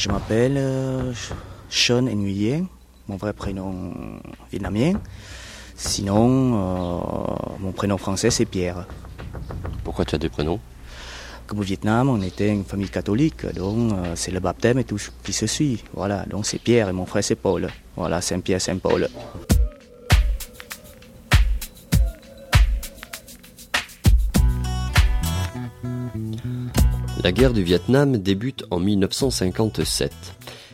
Je m'appelle euh, Sean Nguyen, mon vrai prénom vietnamien. Sinon, euh, mon prénom français c'est Pierre. Pourquoi tu as deux prénoms? Comme au Vietnam, on était une famille catholique, donc euh, c'est le baptême et tout ce qui se suit. Voilà, donc c'est Pierre et mon frère c'est Paul. Voilà, Saint-Pierre, Saint-Paul. La guerre du Vietnam débute en 1957.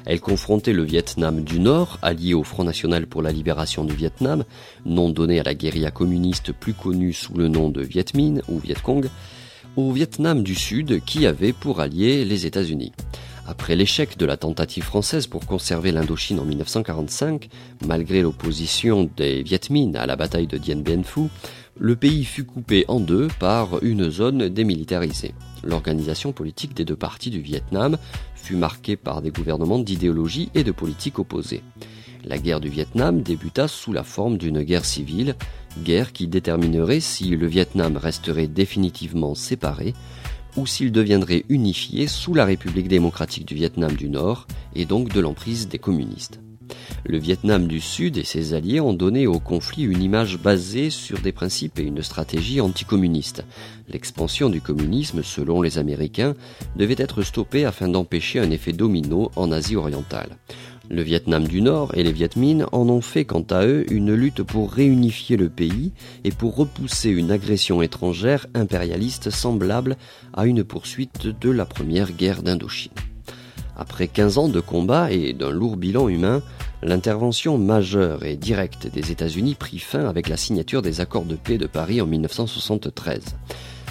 Elle confrontait le Vietnam du Nord, allié au Front National pour la libération du Vietnam, nom donné à la guérilla communiste plus connue sous le nom de Viet Minh ou Viet Cong, au Vietnam du Sud qui avait pour allié les États-Unis. Après l'échec de la tentative française pour conserver l'Indochine en 1945, malgré l'opposition des Viet Minh à la bataille de Dien Bien Phu, le pays fut coupé en deux par une zone démilitarisée. L'organisation politique des deux parties du Vietnam fut marquée par des gouvernements d'idéologie et de politique opposées. La guerre du Vietnam débuta sous la forme d'une guerre civile, guerre qui déterminerait si le Vietnam resterait définitivement séparé ou s'il deviendrait unifié sous la République démocratique du Vietnam du Nord et donc de l'emprise des communistes. Le Vietnam du Sud et ses alliés ont donné au conflit une image basée sur des principes et une stratégie anticommuniste. L'expansion du communisme, selon les Américains, devait être stoppée afin d'empêcher un effet domino en Asie orientale. Le Vietnam du Nord et les Viet Minh en ont fait quant à eux une lutte pour réunifier le pays et pour repousser une agression étrangère impérialiste semblable à une poursuite de la première guerre d'Indochine. Après 15 ans de combat et d'un lourd bilan humain, l'intervention majeure et directe des États-Unis prit fin avec la signature des accords de paix de Paris en 1973.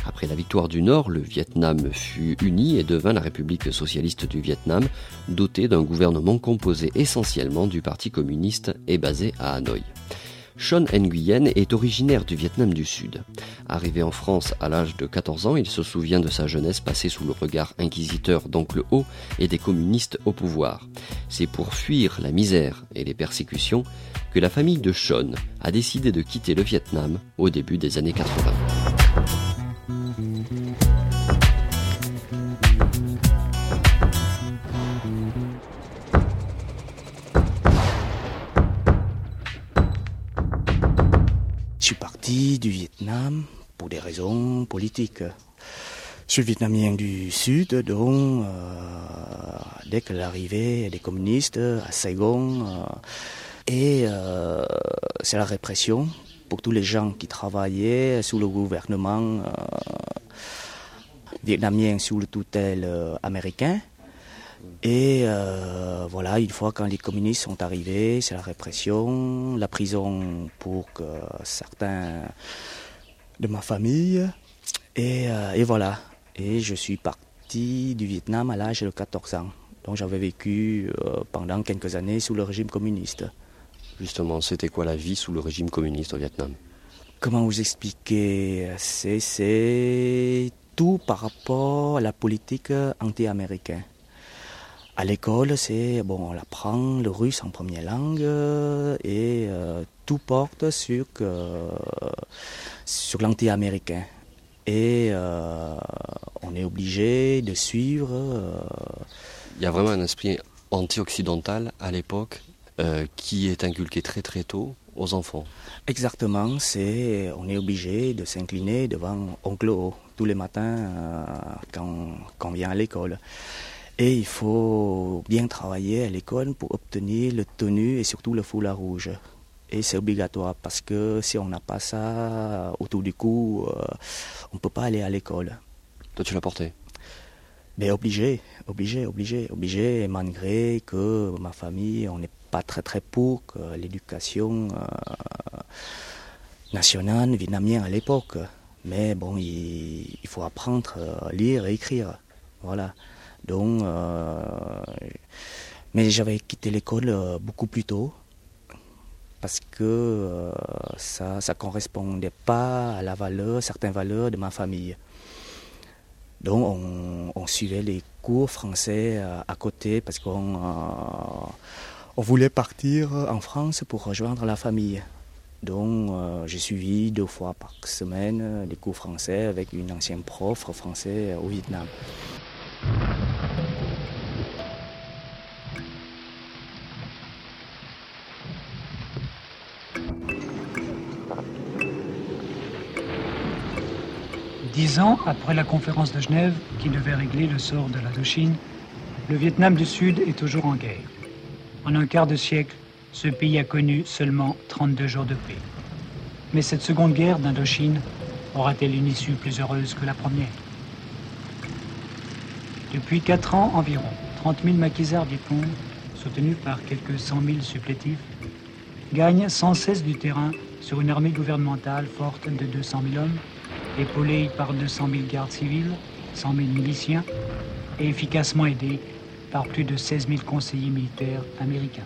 Après la victoire du Nord, le Vietnam fut uni et devint la République socialiste du Vietnam, dotée d'un gouvernement composé essentiellement du Parti communiste et basé à Hanoï. Sean Nguyen est originaire du Vietnam du Sud. Arrivé en France à l'âge de 14 ans, il se souvient de sa jeunesse passée sous le regard inquisiteur d'Oncle Ho et des communistes au pouvoir. C'est pour fuir la misère et les persécutions que la famille de Sean a décidé de quitter le Vietnam au début des années 80. Du Vietnam pour des raisons politiques. Je suis vietnamien du Sud, donc euh, dès que l'arrivée des communistes à Saigon, euh, et euh, c'est la répression pour tous les gens qui travaillaient sous le gouvernement vietnamien sous le tutelle américain. Et euh, voilà, une fois quand les communistes sont arrivés, c'est la répression, la prison pour que certains de ma famille. Et, euh, et voilà. Et je suis parti du Vietnam à l'âge de 14 ans. Donc j'avais vécu euh, pendant quelques années sous le régime communiste. Justement, c'était quoi la vie sous le régime communiste au Vietnam? Comment vous expliquer? C'est c'est tout par rapport à la politique anti-américaine. À l'école, c'est bon, on apprend le russe en première langue euh, et euh, tout porte sur sur l'anti-américain. Et euh, on est obligé de suivre. Il y a vraiment un esprit anti-occidental à l'époque qui est inculqué très très tôt aux enfants. Exactement, c'est on est obligé de s'incliner devant oncle O tous les matins quand, quand on vient à l'école. Et il faut bien travailler à l'école pour obtenir le tenue et surtout le foulard rouge. Et c'est obligatoire parce que si on n'a pas ça autour du cou, euh, on ne peut pas aller à l'école. Toi, tu l'as porté? Mais obligé, obligé, obligé, obligé, et malgré que ma famille, on n'est pas très très pour que l'éducation euh, nationale vietnamienne à l'époque. Mais bon, il, il faut apprendre à lire et écrire. Voilà. Donc, euh, mais j'avais quitté l'école euh, beaucoup plus tôt parce que euh, ça ne correspondait pas à la valeur, certaines valeurs de ma famille. Donc on, suivait les cours français à côté parce qu'on on voulait partir en France pour rejoindre la famille. Donc j'ai suivi deux fois par semaine les cours français avec une ancienne prof français au Vietnam. Dix ans après la conférence de Genève qui devait régler le sort de l'Indochine, le Vietnam du Sud est toujours en guerre. En un quart de siècle, ce pays a connu seulement 32 jours de paix. Mais cette seconde guerre d'Indochine aura-t-elle une issue plus heureuse que la première? Depuis quatre ans environ, 30 000 maquisards Vietcong, soutenus par quelques 100 000 supplétifs, gagnent sans cesse du terrain sur une armée gouvernementale forte de 200 000 hommes, épaulée par 200 000 gardes civils, 100 000 miliciens, et efficacement aidée par plus de 16 000 conseillers militaires américains.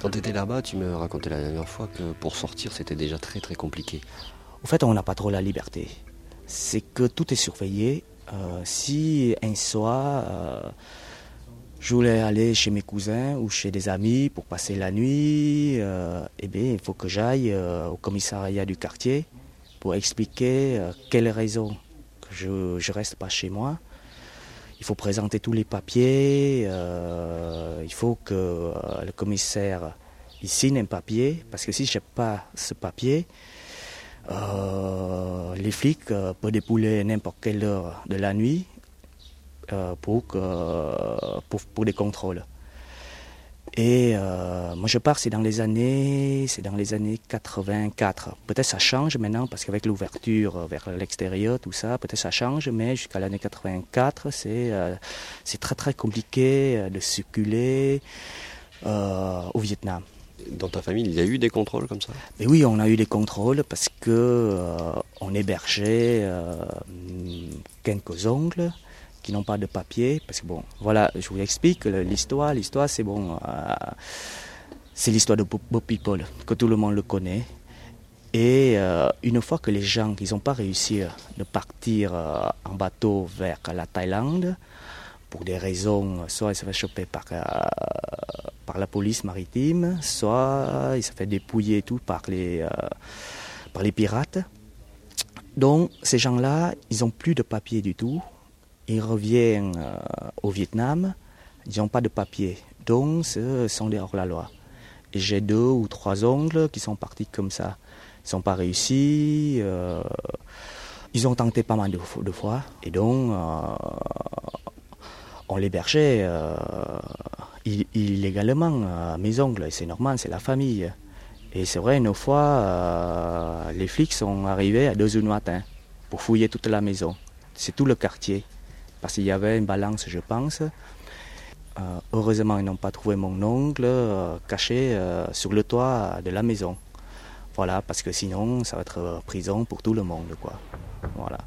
Quand tu étais là-bas, tu me racontais la dernière fois que pour sortir, c'était déjà très très compliqué. En fait, on n'a pas trop la liberté. C'est que tout est surveillé. Euh, si un soir, euh, je voulais aller chez mes cousins ou chez des amis pour passer la nuit, euh, eh bien, il faut que j'aille au commissariat du quartier pour expliquer quelles raisons que je ne reste pas chez moi. Il faut présenter tous les papiers, il faut que le commissaire signe un papier, parce que si je n'ai pas ce papier, les flics peuvent dépouler n'importe quelle heure de la nuit pour, pour, des contrôles. Et euh, moi je pars, c'est dans les années, c'est dans les années 84. Peut-être ça change maintenant parce qu'avec l'ouverture vers l'extérieur, tout ça, peut-être ça change, mais jusqu'à l'année 84, c'est euh, très très compliqué euh, de circuler au Vietnam. Dans ta famille, il y a eu des contrôles comme ça? Mais oui, on a eu des contrôles parce que on hébergeait quelques ongles qui n'ont pas de papier. Parce que bon, voilà, je vous explique l'histoire. L'histoire, c'est bon, euh, c'est l'histoire de Bob People, que tout le monde le connaît. Et euh, une fois que les gens, ils n'ont pas réussi de partir euh, en bateau vers la Thaïlande, pour des raisons, soit ils se fait choper par, par la police maritime, soit ils se fait dépouiller tout par les, par les pirates. Donc ces gens-là, ils n'ont plus de papier du tout ils reviennent euh, au Vietnam, ils n'ont pas de papier. Donc, ce sont des hors-la-loi. Et j'ai deux ou trois ongles qui sont partis comme ça. Ils n'ont pas réussi. Euh, ils ont tenté pas mal de, fois. Et donc, euh, on l'hébergeait illégalement, mes ongles. C'est normal, c'est la famille. Et c'est vrai, une fois, les flics sont arrivés à 2 h du matin pour fouiller toute la maison. C'est tout le quartier parce qu'il y avait une balance, je pense. Euh, heureusement, ils n'ont pas trouvé mon ongle euh, caché euh, sur le toit de la maison. Voilà, parce que sinon, ça va être prison pour tout le monde, quoi. Voilà.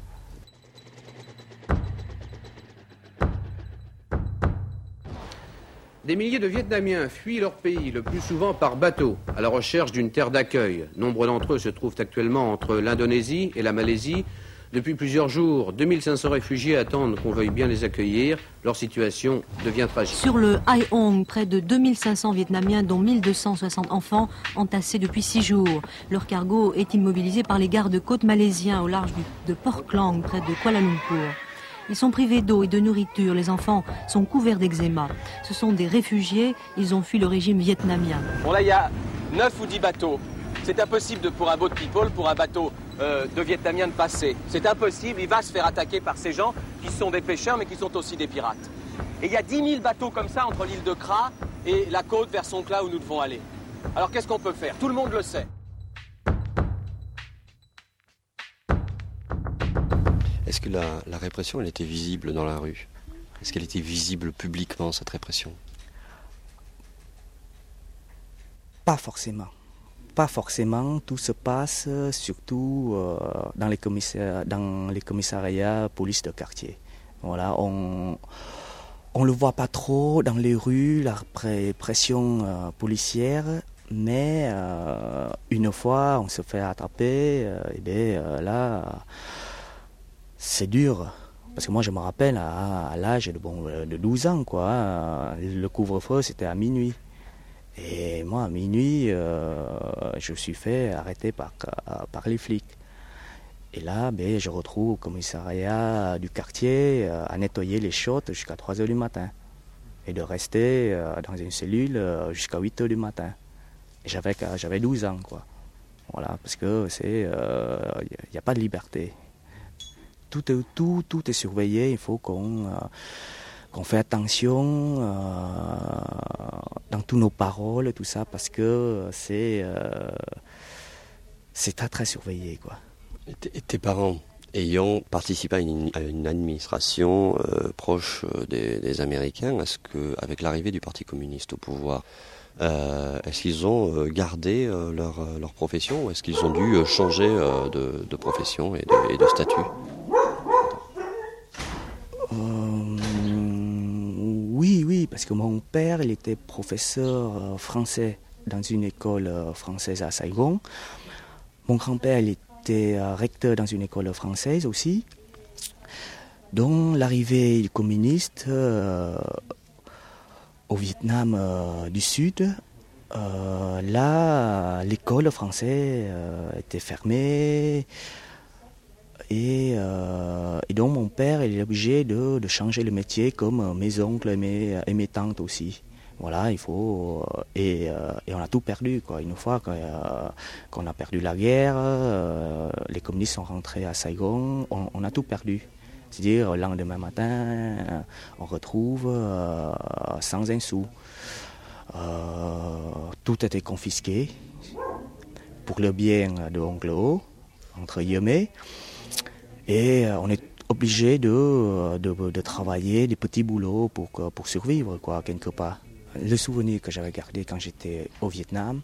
Des milliers de Vietnamiens fuient leur pays, le plus souvent par bateau, à la recherche d'une terre d'accueil. Nombre d'entre eux se trouvent actuellement entre l'Indonésie et la Malaisie, depuis plusieurs jours, 2500 réfugiés attendent qu'on veuille bien les accueillir. Leur situation devient tragique. Sur le Hai Hong, près de 2500 Vietnamiens, dont 1260 enfants, entassés depuis six jours. Leur cargo est immobilisé par les gardes-côtes malaisiens au large de Port Klang, près de Kuala Lumpur. Ils sont privés d'eau et de nourriture. Les enfants sont couverts d'eczéma. Ce sont des réfugiés. Ils ont fui le régime vietnamien. Bon, là, il y a 9 ou 10 bateaux. C'est impossible pour un boat people, pour un bateau euh, de Vietnamiens de passer. C'est impossible, il va se faire attaquer par ces gens qui sont des pêcheurs mais qui sont aussi des pirates. Et il y a 10 000 bateaux comme ça entre l'île de Kra et la côte vers Songkla où nous devons aller. Alors qu'est-ce qu'on peut faire? Tout le monde le sait. Est-ce que la, répression, était visible dans la rue? Est-ce qu'elle était visible publiquement, cette répression? Pas forcément. Pas forcément. Tout se passe surtout euh, dans, les dans les commissariats police de quartier. Voilà, on on le voit pas trop dans les rues, la pression euh, policière, mais euh, une fois on se fait attraper, et bien là c'est dur. Parce que moi je me rappelle à, l'âge de, bon, de 12 ans, quoi, le couvre-feu c'était à minuit. Et moi, à minuit, euh, je suis fait arrêter par, par les flics. Et là, ben, je retrouve au commissariat du quartier euh, à nettoyer les chiottes jusqu'à 3 h du matin. et de rester dans une cellule jusqu'à 8 heures du matin. J'avais, j'avais 12 ans, quoi. Voilà, parce que c'est, il n'y a pas de liberté. Tout est, tout, tout est surveillé. Il faut qu'on qu'on fait attention dans toutes nos paroles, tout ça, parce que c'est c'est très très surveillé, quoi. Et tes parents ayant participé à une, administration euh, proche euh, des, Américains, est-ce que, avec l'arrivée du Parti communiste au pouvoir, euh, est-ce qu'ils ont gardé leur, leur, profession ou est-ce qu'ils ont dû changer de, de, profession et de statut? Oui, oui, parce que mon père, il était professeur français dans une école française à Saigon. Mon grand-père, il était euh, recteur dans une école française aussi. Donc l'arrivée du communiste euh, au Vietnam euh, du Sud, là l'école française était fermée. Et, donc mon père est obligé de, changer le métier comme mes oncles et mes tantes aussi. Voilà, il faut. Euh, euh, et, on a tout perdu, quoi. Une fois euh, qu'on a perdu la guerre, les communistes sont rentrés à Saigon, on, a tout perdu. C'est-à-dire, le lendemain matin, on retrouve sans un sou. tout était confisqué pour le bien de Oncle entre guillemets. Et on est obligé de, de, travailler des petits boulots pour, pour survivre, quoi, quelque part. Le souvenir que j'avais gardé quand j'étais au Vietnam,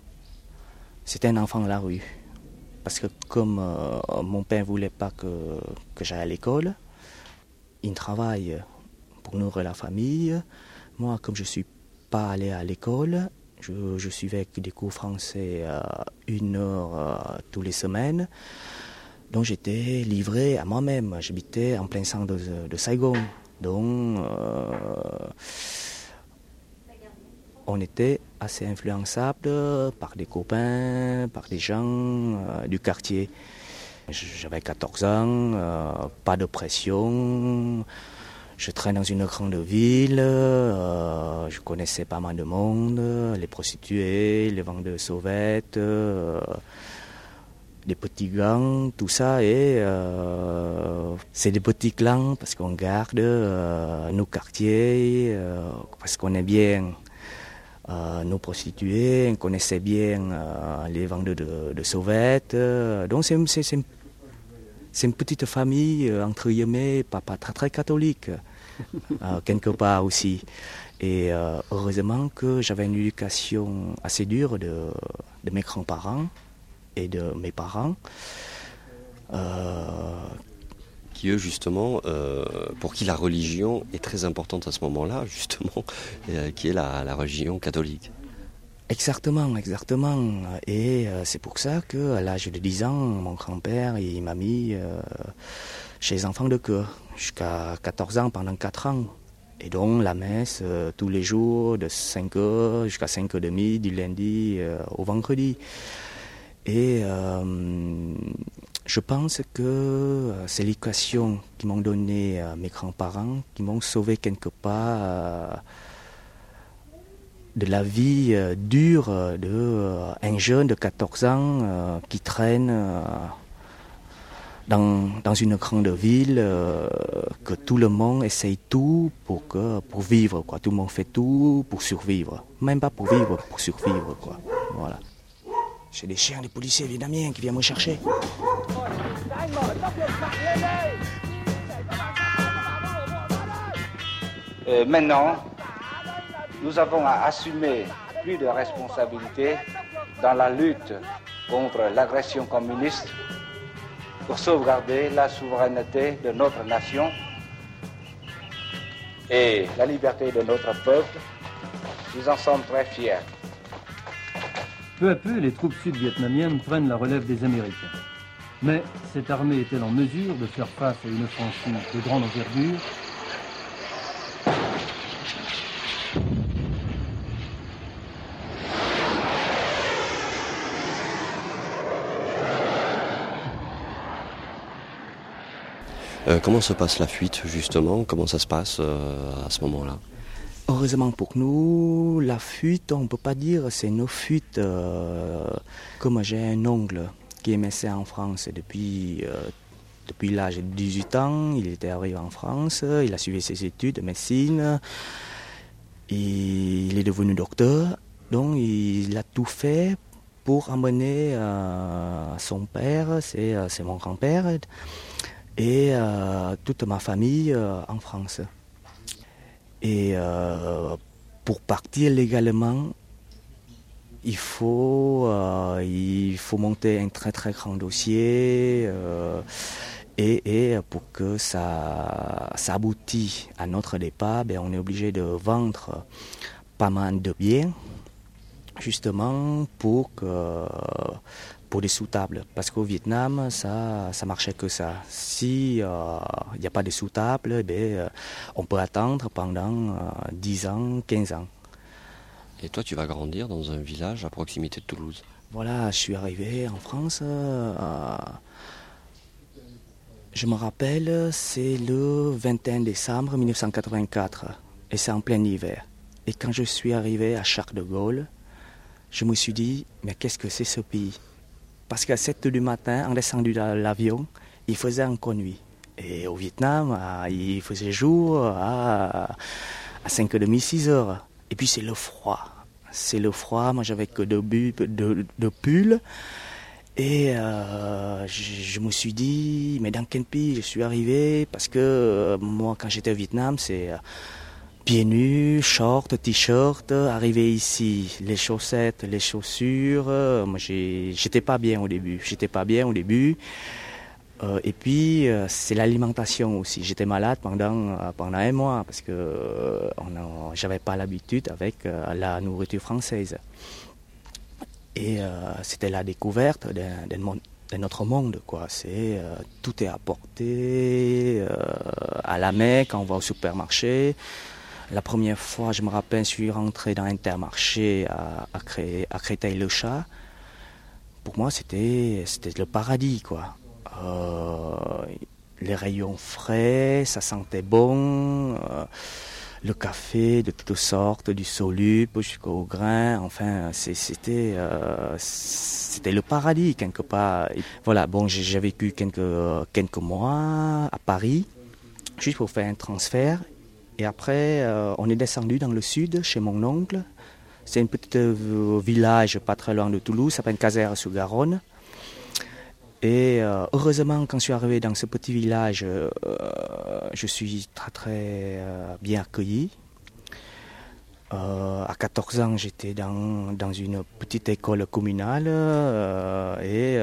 c'était un enfant de la rue. Parce que comme euh, mon père ne voulait pas que, que j'aille à l'école, il travaille pour nourrir la famille. Moi, comme je ne suis pas allé à l'école, je, je, suivais des cours français euh, une heure euh, tous les semaines. Donc j'étais livré à moi-même. J'habitais en plein centre de, Saigon. Donc on était assez influençable par des copains, par des gens euh, du quartier. J'avais 14 ans, euh, pas de pression. Je traîne dans une grande ville, euh, je connaissais pas mal de monde, les prostituées, les vendeurs sauvettes, les petits gangs, tout ça. Et c'est des petits clans parce qu'on garde nos quartiers, parce qu'on est bien euh, nos prostituées, on connaissait bien euh, les vendeurs de, de sauvettes. Euh, donc c'est une petite famille, entre guillemets, pas, très, très catholique, quelque part aussi. Et heureusement que j'avais une éducation assez dure de, de mes grands-parents et de mes parents qui eux justement, euh, pour qui la religion est très importante à ce moment-là, justement, euh, qui est la, religion catholique. Exactement, exactement. Et euh, c'est pour ça que à l'âge de 10 ans, mon grand-père il m'a mis chez les enfants de cœur jusqu'à 14 ans pendant 4 ans. Et donc la messe tous les jours de 5h jusqu'à 5h30 du lundi au vendredi. Et je pense que euh, c'est l'éducation qui m'ont donné euh, mes grands-parents, qui m'ont sauvé quelque part euh, de la vie dure d'un jeune de 14 ans qui traîne dans, dans, une grande ville, que tout le monde essaye tout pour, que, pour vivre. Quoi. Tout le monde fait tout pour survivre. Même pas pour vivre, pour survivre. Quoi. Voilà. J'ai des chiens des policiers vietnamiens qui viennent me chercher. Euh, maintenant, nous avons à assumer plus de responsabilités dans la lutte contre l'agression communiste pour sauvegarder la souveraineté de notre nation et la liberté de notre peuple. Nous en sommes très fiers. Peu à peu, les troupes sud-vietnamiennes prennent la relève des Américains. Mais cette armée est-elle en mesure de faire face à une offensive de grande envergure? Euh, comment se passe la fuite justement? Comment ça se passe euh, à ce moment-là? Heureusement pour nous, la fuite, on ne peut pas dire c'est nos fuites. comme j'ai un ongle qui est médecin en France depuis, depuis l'âge de 18 ans, il était arrivé en France, il a suivi ses études de médecine, il est devenu docteur, donc il a tout fait pour emmener euh, son père, c'est, euh, mon grand-père, et euh, toute ma famille en France. Et pour partir légalement, il faut, il faut monter un très très grand dossier. Et, pour que ça, ça aboutit à notre départ, ben, on est obligé de vendre pas mal de biens justement pour que pour des sous-tables. Parce qu'au Vietnam, ça, ça marchait que ça. Si il euh, n'y a pas de sous-tables, eh euh, on peut attendre pendant 10 euh, ans, 15 ans. Et toi, tu vas grandir dans un village à proximité de Toulouse? Voilà, je suis arrivé en France. je me rappelle, c'est le 21 décembre 1984. Et c'est en plein hiver. Et quand je suis arrivé à Charles de Gaulle, je me suis dit, mais qu'est-ce que c'est ce pays? Parce qu'à 7 h du matin, en descendu de l'avion, il faisait encore nuit. Et au Vietnam, il faisait jour à, 5h30, 6h. Et puis c'est le froid. C'est le froid. Moi, j'avais que deux, de, de pulls. Et euh, je, me suis dit, mais dans quel pays je suis arrivé? Parce que euh, moi, quand j'étais au Vietnam, c'est euh, pieds nus, short, t-shirt, arrivé ici, les chaussettes, les chaussures. Euh, moi, j'étais pas bien au début. J'étais pas bien au début. Euh, et puis, euh, c'est l'alimentation aussi. J'étais malade pendant, un mois parce que j'avais pas l'habitude avec la nourriture française. Et c'était la découverte d'un autre monde, quoi. C'est tout est apporté à la main quand on va au supermarché. La première fois, je me rappelle, je suis rentré dans Intermarché à, Créteil-le-Chat. Pour moi, c'était, le paradis, quoi. Euh, les rayons frais, ça sentait bon. Euh, le café de toutes sortes, du soluble jusqu'au grain. Enfin, c'était, euh, c'était le paradis quelque part. voilà, bon, j'ai vécu quelques, quelques mois à Paris, juste pour faire un transfert. Et après, euh, on est descendu dans le sud, chez mon oncle. C'est un petit euh, village pas très loin de Toulouse, ça s'appelle Caser-sous-Garonne. Et euh, heureusement, quand je suis arrivé dans ce petit village, je suis très très bien accueilli. à 14 ans, j'étais dans, dans, une petite école communale et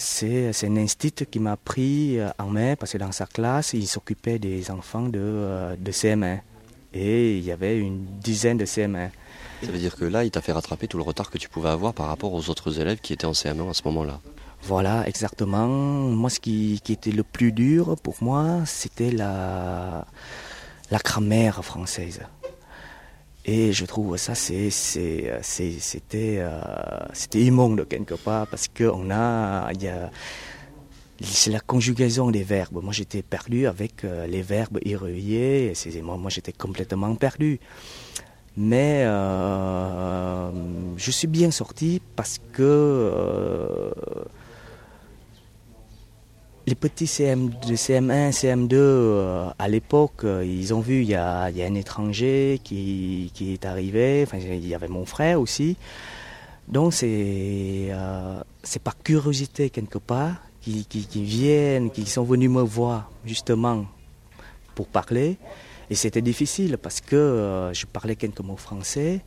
c'est un institut qui m'a pris euh, en main parce que dans sa classe, il s'occupait des enfants de, euh, de CM1. Et il y avait une dizaine de CM1. Ça veut dire que là, il t'a fait rattraper tout le retard que tu pouvais avoir par rapport aux autres élèves qui étaient en CM1 à ce moment-là. Voilà, exactement. Moi, ce qui, qui était le plus dur pour moi, c'était la, la grammaire française. Et je trouve ça, c'est, c'était, euh, c'était immonde quelque part parce qu'on a, y a, c'est la conjugaison des verbes. Moi, j'étais perdu avec euh, les verbes irréguliers. Moi, moi j'étais complètement perdu. Mais euh, je suis bien sorti parce que les petits CM, CM1, CM2, euh, à l'époque, euh, ils ont vu, il y a, un étranger qui, est arrivé, enfin, il y avait mon frère aussi. Donc c'est euh, par curiosité quelque part qui, qui, viennent, qui sont venus me voir justement pour parler. Et c'était difficile parce que je parlais quelques mots français.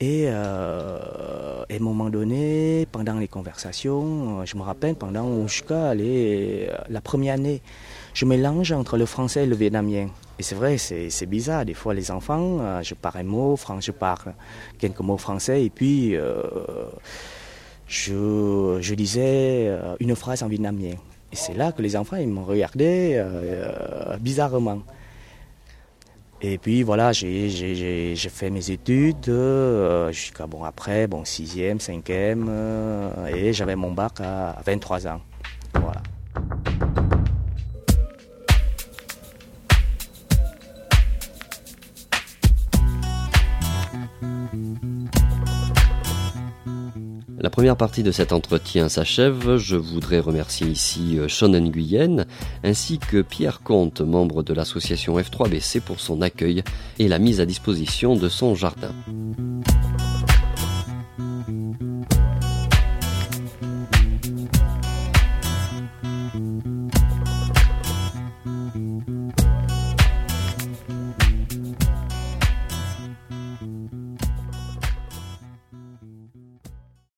Et euh, à un moment donné, pendant les conversations, euh, je me rappelle, pendant jusqu'à la première année, je mélange entre le français et le vietnamien. Et c'est vrai, c'est bizarre. Des fois, les enfants, euh, je parle un mot, je parle quelques mots français, et puis je, je, disais une phrase en vietnamien. Et c'est là que les enfants, ils me regardaient bizarrement. Et puis voilà, j'ai fait mes études euh, jusqu'à bon après, bon sixième, cinquième, euh, et j'avais mon bac à 23 ans. Voilà. La première partie de cet entretien s'achève. Je voudrais remercier ici euh, Sean Nguyen ainsi que Pierre Comte, membre de l'association F3BC pour son accueil et la mise à disposition de son jardin.